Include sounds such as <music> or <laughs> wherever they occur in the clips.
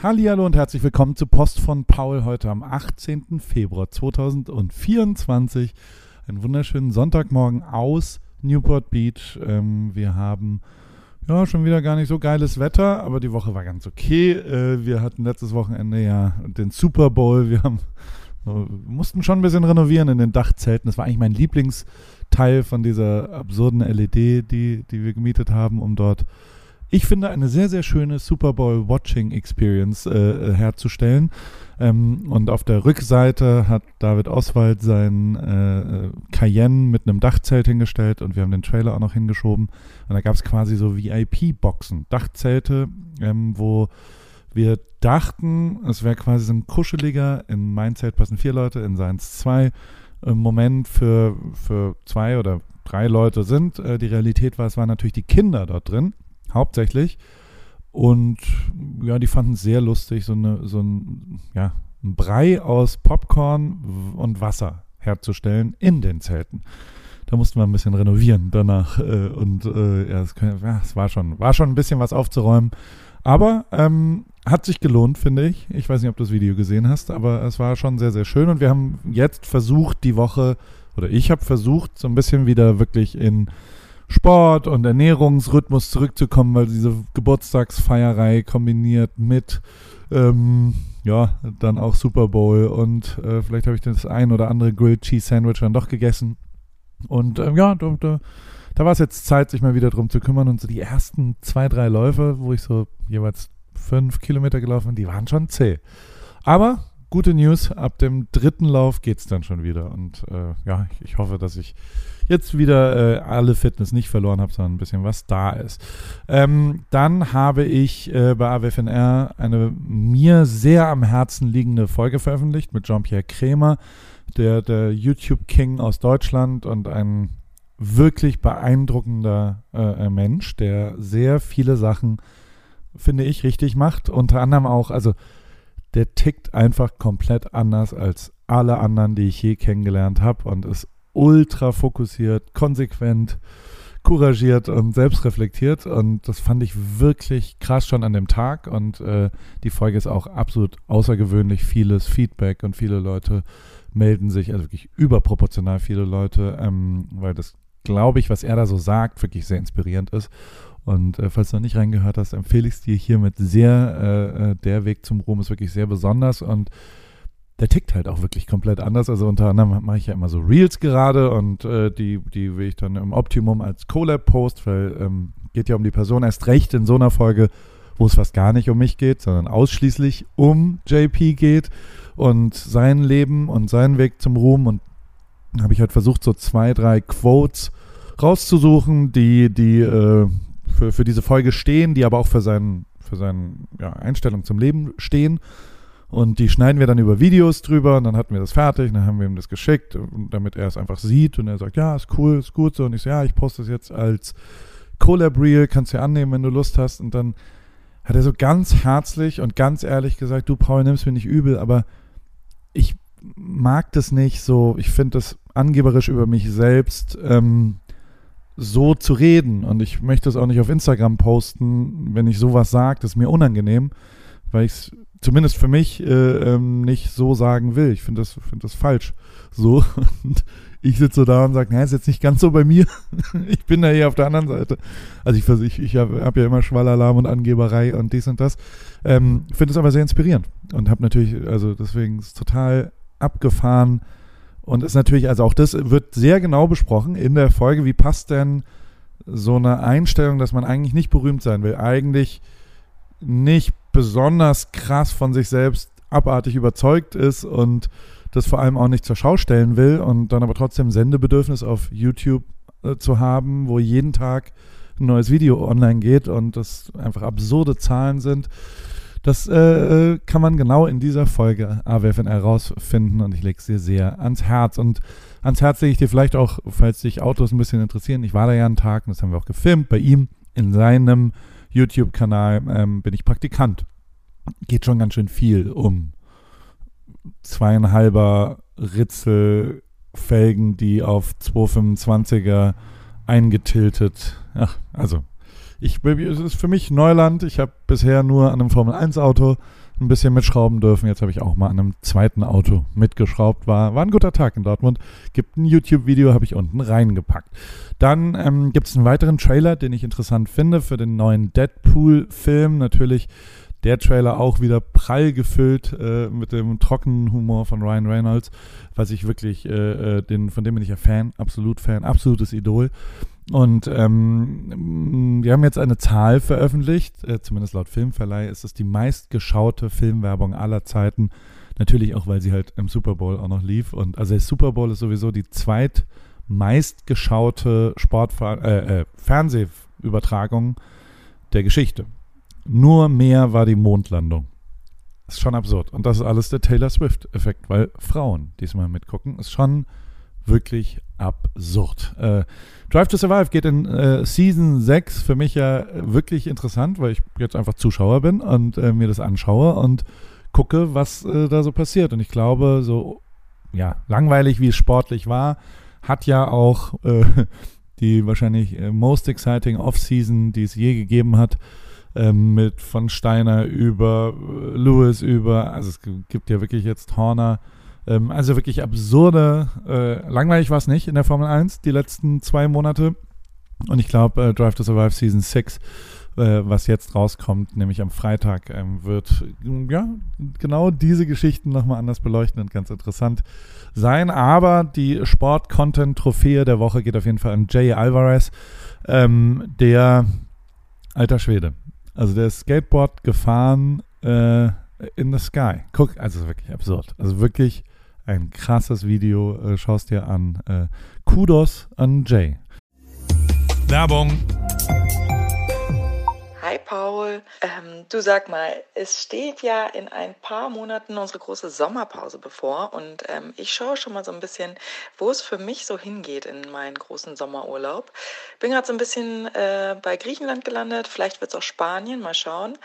Hallo und herzlich willkommen zu Post von Paul heute am 18. Februar 2024. Einen wunderschönen Sonntagmorgen aus Newport Beach. Ähm, wir haben ja schon wieder gar nicht so geiles Wetter, aber die Woche war ganz okay. Äh, wir hatten letztes Wochenende ja den Super Bowl. Wir haben, äh, mussten schon ein bisschen renovieren in den Dachzelten. Das war eigentlich mein Lieblingsteil von dieser absurden LED, die, die wir gemietet haben, um dort ich finde, eine sehr, sehr schöne Super Bowl Watching Experience äh, äh, herzustellen. Ähm, und auf der Rückseite hat David Oswald sein äh, Cayenne mit einem Dachzelt hingestellt und wir haben den Trailer auch noch hingeschoben. Und da gab es quasi so VIP-Boxen, Dachzelte, ähm, wo wir dachten, es wäre quasi so ein kuscheliger, in mein Zelt passen vier Leute, in seins zwei, äh, Moment für, für zwei oder drei Leute sind. Äh, die Realität war, es waren natürlich die Kinder dort drin hauptsächlich. Und ja, die fanden es sehr lustig, so, eine, so ein, ja, ein Brei aus Popcorn und Wasser herzustellen in den Zelten. Da mussten wir ein bisschen renovieren danach. Äh, und äh, ja, es, ja, war, schon, war schon ein bisschen was aufzuräumen. Aber ähm, hat sich gelohnt, finde ich. Ich weiß nicht, ob du das Video gesehen hast, aber es war schon sehr, sehr schön. Und wir haben jetzt versucht, die Woche, oder ich habe versucht, so ein bisschen wieder wirklich in Sport und Ernährungsrhythmus zurückzukommen, weil diese Geburtstagsfeierei kombiniert mit ähm, ja, dann auch Super Bowl und äh, vielleicht habe ich das ein oder andere Grilled Cheese Sandwich dann doch gegessen. Und ähm, ja, da, da, da war es jetzt Zeit, sich mal wieder drum zu kümmern. Und so die ersten zwei, drei Läufe, wo ich so jeweils fünf Kilometer gelaufen bin, die waren schon zäh. Aber gute News, ab dem dritten Lauf geht es dann schon wieder. Und äh, ja, ich, ich hoffe, dass ich jetzt wieder äh, alle Fitness nicht verloren habe, sondern ein bisschen was da ist. Ähm, dann habe ich äh, bei AWFNR eine mir sehr am Herzen liegende Folge veröffentlicht mit Jean-Pierre Krämer, der, der YouTube-King aus Deutschland und ein wirklich beeindruckender äh, äh, Mensch, der sehr viele Sachen, finde ich, richtig macht. Unter anderem auch, also der tickt einfach komplett anders als alle anderen, die ich je kennengelernt habe und ist ultra fokussiert, konsequent, couragiert und selbstreflektiert. Und das fand ich wirklich krass schon an dem Tag. Und äh, die Folge ist auch absolut außergewöhnlich. Vieles Feedback und viele Leute melden sich, also wirklich überproportional viele Leute, ähm, weil das, glaube ich, was er da so sagt, wirklich sehr inspirierend ist. Und äh, falls du noch nicht reingehört hast, empfehle ich es dir hiermit sehr. Äh, äh, der Weg zum Ruhm ist wirklich sehr besonders und der tickt halt auch wirklich komplett anders. Also unter anderem mache ich ja immer so Reels gerade und äh, die, die will ich dann im Optimum als Collab-Post, weil ähm, geht ja um die Person erst recht in so einer Folge, wo es fast gar nicht um mich geht, sondern ausschließlich um JP geht und sein Leben und seinen Weg zum Ruhm. Und habe ich halt versucht, so zwei, drei Quotes rauszusuchen, die, die äh, für, für diese Folge stehen, die aber auch für seinen, für seine ja, Einstellung zum Leben stehen. Und die schneiden wir dann über Videos drüber und dann hatten wir das fertig, dann haben wir ihm das geschickt, damit er es einfach sieht und er sagt, ja, ist cool, ist gut so. Und ich so, ja, ich poste es jetzt als Collab Reel, kannst du ja annehmen, wenn du Lust hast. Und dann hat er so ganz herzlich und ganz ehrlich gesagt, du Paul, nimmst mir nicht übel, aber ich mag das nicht so, ich finde das angeberisch über mich selbst ähm, so zu reden. Und ich möchte es auch nicht auf Instagram posten, wenn ich sowas sage, das ist mir unangenehm, weil ich es zumindest für mich äh, ähm, nicht so sagen will. Ich finde das, find das falsch. So. <laughs> Und ich sitze so da und sage, naja, ist jetzt nicht ganz so bei mir. <laughs> ich bin da eher auf der anderen Seite. Also ich, ich, ich habe hab ja immer Schwallalarm und Angeberei und dies und das. Ähm, finde es aber sehr inspirierend und habe natürlich, also deswegen ist total abgefahren und ist natürlich, also auch das wird sehr genau besprochen in der Folge, wie passt denn so eine Einstellung, dass man eigentlich nicht berühmt sein will, eigentlich nicht besonders krass von sich selbst abartig überzeugt ist und das vor allem auch nicht zur Schau stellen will und dann aber trotzdem Sendebedürfnis auf YouTube äh, zu haben, wo jeden Tag ein neues Video online geht und das einfach absurde Zahlen sind. Das äh, äh kann man genau in dieser Folge AWFN herausfinden und ich lege es dir sehr ans Herz. Und ans Herz lege ich dir vielleicht auch, falls dich Autos ein bisschen interessieren. Ich war da ja einen Tag und das haben wir auch gefilmt bei ihm in seinem YouTube-Kanal ähm, bin ich Praktikant. Geht schon ganz schön viel um zweieinhalber Ritzelfelgen, die auf 225er eingetiltet. Ach, also ich, es ist für mich Neuland. Ich habe bisher nur an einem Formel-1-Auto ein bisschen mitschrauben dürfen. Jetzt habe ich auch mal an einem zweiten Auto mitgeschraubt. War, war ein guter Tag in Dortmund. Gibt ein YouTube-Video, habe ich unten reingepackt. Dann ähm, gibt es einen weiteren Trailer, den ich interessant finde für den neuen Deadpool-Film. Natürlich der Trailer auch wieder prall gefüllt äh, mit dem trockenen Humor von Ryan Reynolds, was ich wirklich, äh, äh den, von dem bin ich ja Fan, absolut Fan, absolutes Idol. Und ähm, wir haben jetzt eine Zahl veröffentlicht, äh, zumindest laut Filmverleih ist es die meistgeschaute Filmwerbung aller Zeiten. Natürlich auch, weil sie halt im Super Bowl auch noch lief. Und also der Super Bowl ist sowieso die zweitmeistgeschaute Sportfer äh, äh, Fernsehübertragung der Geschichte. Nur mehr war die Mondlandung. Ist schon absurd. Und das ist alles der Taylor Swift-Effekt, weil Frauen diesmal mitgucken. Ist schon wirklich absurd. Äh, Drive to Survive geht in äh, Season 6 für mich ja wirklich interessant, weil ich jetzt einfach Zuschauer bin und äh, mir das anschaue und gucke, was äh, da so passiert. Und ich glaube, so ja, langweilig wie es sportlich war, hat ja auch äh, <laughs> die wahrscheinlich äh, most exciting Off-Season, die es je gegeben hat, ähm, mit von Steiner über Lewis über, also es gibt ja wirklich jetzt Horner, ähm, also wirklich absurde, äh, langweilig war es nicht in der Formel 1 die letzten zwei Monate und ich glaube äh, Drive to Survive Season 6 äh, was jetzt rauskommt, nämlich am Freitag, ähm, wird ja genau diese Geschichten nochmal anders beleuchten und ganz interessant sein. Aber die Sport-Content-Trophäe der Woche geht auf jeden Fall an Jay Alvarez, ähm, der alter Schwede. Also der ist Skateboard gefahren äh, in the sky. Guck, also wirklich absurd. Also wirklich ein krasses Video. Äh, schaust dir an. Äh, Kudos an Jay. Werbung. Hi Paul, ähm, du sag mal, es steht ja in ein paar Monaten unsere große Sommerpause bevor und ähm, ich schaue schon mal so ein bisschen, wo es für mich so hingeht in meinen großen Sommerurlaub. Bin gerade so ein bisschen äh, bei Griechenland gelandet, vielleicht wird es auch Spanien, mal schauen.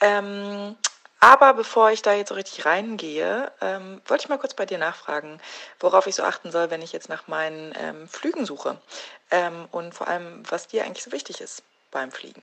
Ähm, aber bevor ich da jetzt so richtig reingehe, ähm, wollte ich mal kurz bei dir nachfragen, worauf ich so achten soll, wenn ich jetzt nach meinen ähm, Flügen suche ähm, und vor allem, was dir eigentlich so wichtig ist beim Fliegen.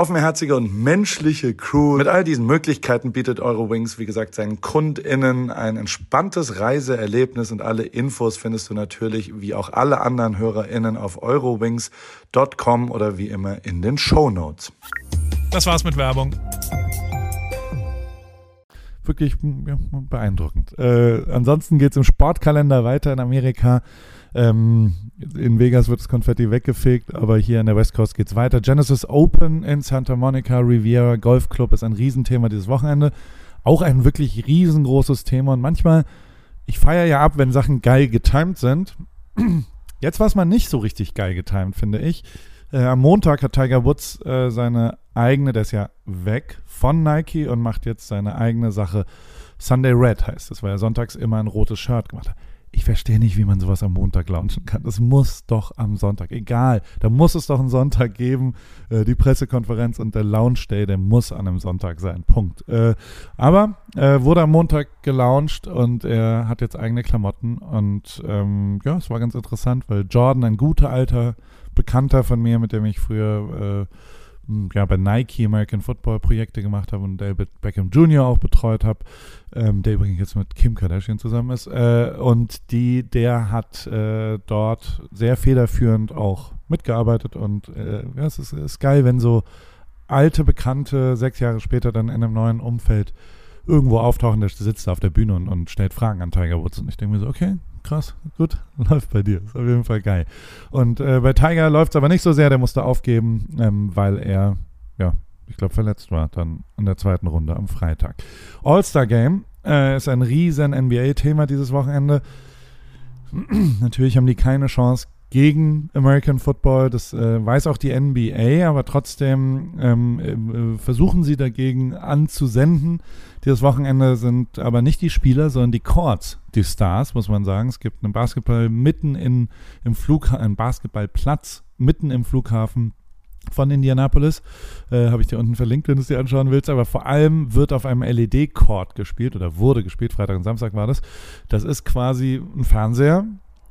offenherzige und menschliche Crew mit all diesen Möglichkeiten bietet Eurowings, wie gesagt, seinen KundInnen ein entspanntes Reiseerlebnis und alle Infos findest du natürlich, wie auch alle anderen HörerInnen, auf eurowings.com oder wie immer in den Show Notes. Das war's mit Werbung wirklich ja, beeindruckend. Äh, ansonsten geht es im Sportkalender weiter in Amerika. Ähm, in Vegas wird das Konfetti weggefegt, aber hier an der West Coast geht es weiter. Genesis Open in Santa Monica Riviera Golf Club ist ein Riesenthema dieses Wochenende. Auch ein wirklich riesengroßes Thema und manchmal, ich feiere ja ab, wenn Sachen geil getimed sind. <clears throat> Jetzt war es mal nicht so richtig geil getimed, finde ich. Äh, am Montag hat Tiger Woods äh, seine eigene, der ist ja weg von Nike und macht jetzt seine eigene Sache. Sunday Red heißt es, weil er sonntags immer ein rotes Shirt gemacht hat. Ich verstehe nicht, wie man sowas am Montag launchen kann. Das muss doch am Sonntag, egal. Da muss es doch einen Sonntag geben. Äh, die Pressekonferenz und der Launch Day, der muss an einem Sonntag sein. Punkt. Äh, aber äh, wurde am Montag gelauncht und er hat jetzt eigene Klamotten. Und ähm, ja, es war ganz interessant, weil Jordan, ein guter alter Bekannter von mir, mit dem ich früher äh, ja, bei Nike American Football Projekte gemacht habe und David Beckham Jr. auch betreut habe, ähm, der übrigens jetzt mit Kim Kardashian zusammen ist. Äh, und die, der hat äh, dort sehr federführend auch mitgearbeitet und äh, ja, es ist, ist geil, wenn so alte Bekannte sechs Jahre später dann in einem neuen Umfeld irgendwo auftauchen, der sitzt da auf der Bühne und, und stellt Fragen an Tiger Woods. Und ich denke mir so, okay, krass, gut, <laughs> läuft bei dir. Ist auf jeden Fall geil. Und äh, bei Tiger läuft es aber nicht so sehr, der musste aufgeben, ähm, weil er, ja, ich glaube, verletzt war dann in der zweiten Runde am Freitag. All-Star Game äh, ist ein riesen NBA-Thema dieses Wochenende. <clears throat> Natürlich haben die keine Chance gegen American Football. Das äh, weiß auch die NBA, aber trotzdem ähm, äh, versuchen sie dagegen anzusenden. Dieses Wochenende sind aber nicht die Spieler, sondern die Courts, die Stars, muss man sagen. Es gibt einen Basketball mitten in, im Flughafen, einen Basketballplatz mitten im Flughafen von Indianapolis. Äh, Habe ich dir unten verlinkt, wenn du es dir anschauen willst. Aber vor allem wird auf einem LED-Court gespielt oder wurde gespielt, Freitag und Samstag war das. Das ist quasi ein Fernseher,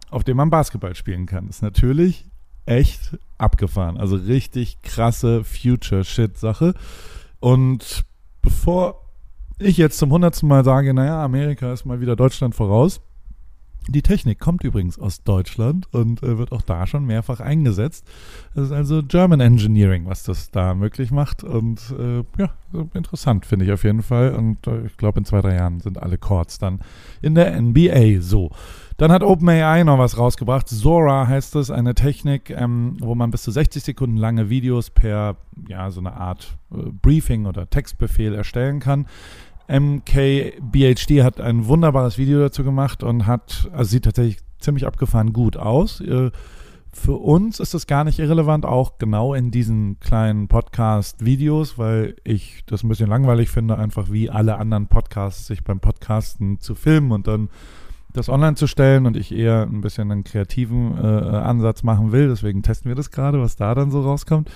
auf dem man Basketball spielen kann. Ist natürlich echt abgefahren. Also richtig krasse Future-Shit-Sache. Und bevor ich jetzt zum hundertsten Mal sage, naja, Amerika ist mal wieder Deutschland voraus, die Technik kommt übrigens aus Deutschland und äh, wird auch da schon mehrfach eingesetzt. Es ist also German Engineering, was das da möglich macht. Und äh, ja, interessant finde ich auf jeden Fall. Und äh, ich glaube, in zwei, drei Jahren sind alle Chords dann in der NBA so. Dann hat OpenAI noch was rausgebracht. Zora heißt es, eine Technik, ähm, wo man bis zu 60 Sekunden lange Videos per, ja, so eine Art äh, Briefing oder Textbefehl erstellen kann. MKBHD hat ein wunderbares Video dazu gemacht und hat, also sieht tatsächlich ziemlich abgefahren gut aus. Äh, für uns ist das gar nicht irrelevant, auch genau in diesen kleinen Podcast-Videos, weil ich das ein bisschen langweilig finde, einfach wie alle anderen Podcasts sich beim Podcasten zu filmen und dann das online zu stellen und ich eher ein bisschen einen kreativen äh, Ansatz machen will. Deswegen testen wir das gerade, was da dann so rauskommt.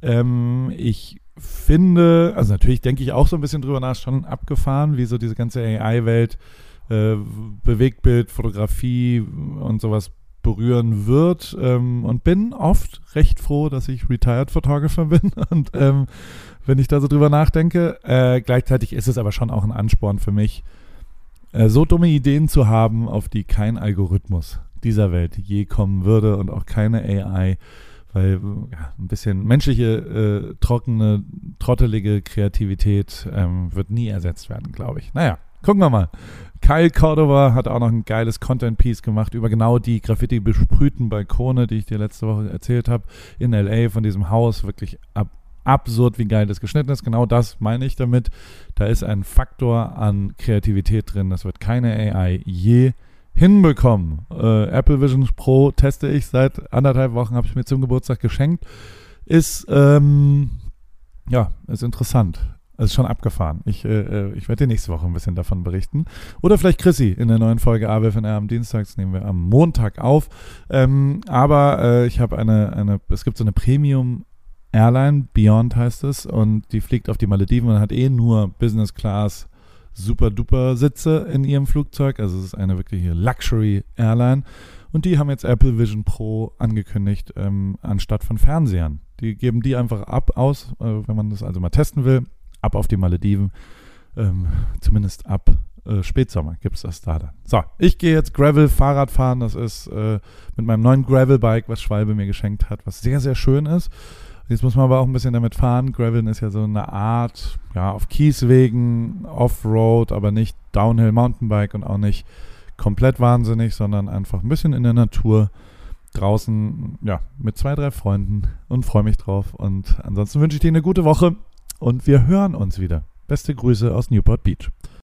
Ähm, ich finde, also natürlich denke ich auch so ein bisschen drüber nach, schon abgefahren, wie so diese ganze AI-Welt, äh, Bewegtbild, Fotografie und sowas berühren wird. Ähm, und bin oft recht froh, dass ich Retired Photographer <laughs> bin. Und ähm, wenn ich da so drüber nachdenke, äh, gleichzeitig ist es aber schon auch ein Ansporn für mich, äh, so dumme Ideen zu haben, auf die kein Algorithmus dieser Welt je kommen würde und auch keine AI weil ja, ein bisschen menschliche, äh, trockene, trottelige Kreativität ähm, wird nie ersetzt werden, glaube ich. Naja, gucken wir mal. Kyle Cordova hat auch noch ein geiles Content-Piece gemacht über genau die Graffiti-besprühten Balkone, die ich dir letzte Woche erzählt habe, in L.A. von diesem Haus. Wirklich ab, absurd, wie geil das geschnitten ist. Genau das meine ich damit. Da ist ein Faktor an Kreativität drin. Das wird keine AI je hinbekommen. Äh, Apple Vision Pro teste ich seit anderthalb Wochen, habe ich mir zum Geburtstag geschenkt. Ist, ähm, ja, ist interessant. Es ist schon abgefahren. Ich, äh, äh ich werde dir nächste Woche ein bisschen davon berichten. Oder vielleicht Chrissy in der neuen Folge AWFNR am Dienstag. Das nehmen wir am Montag auf. Ähm, aber äh, ich habe eine, eine, es gibt so eine Premium Airline, Beyond heißt es, und die fliegt auf die Malediven und hat eh nur Business Class super duper Sitze in ihrem Flugzeug. Also es ist eine wirkliche Luxury Airline. Und die haben jetzt Apple Vision Pro angekündigt, ähm, anstatt von Fernsehern. Die geben die einfach ab aus, äh, wenn man das also mal testen will, ab auf die Malediven. Ähm, zumindest ab äh, Spätsommer gibt es das da dann. So, ich gehe jetzt Gravel-Fahrrad fahren. Das ist äh, mit meinem neuen Gravel-Bike, was Schwalbe mir geschenkt hat, was sehr, sehr schön ist. Jetzt muss man aber auch ein bisschen damit fahren. Graveln ist ja so eine Art, ja, auf Kieswegen, Offroad, aber nicht Downhill Mountainbike und auch nicht komplett wahnsinnig, sondern einfach ein bisschen in der Natur draußen, ja, mit zwei, drei Freunden und freue mich drauf. Und ansonsten wünsche ich dir eine gute Woche und wir hören uns wieder. Beste Grüße aus Newport Beach.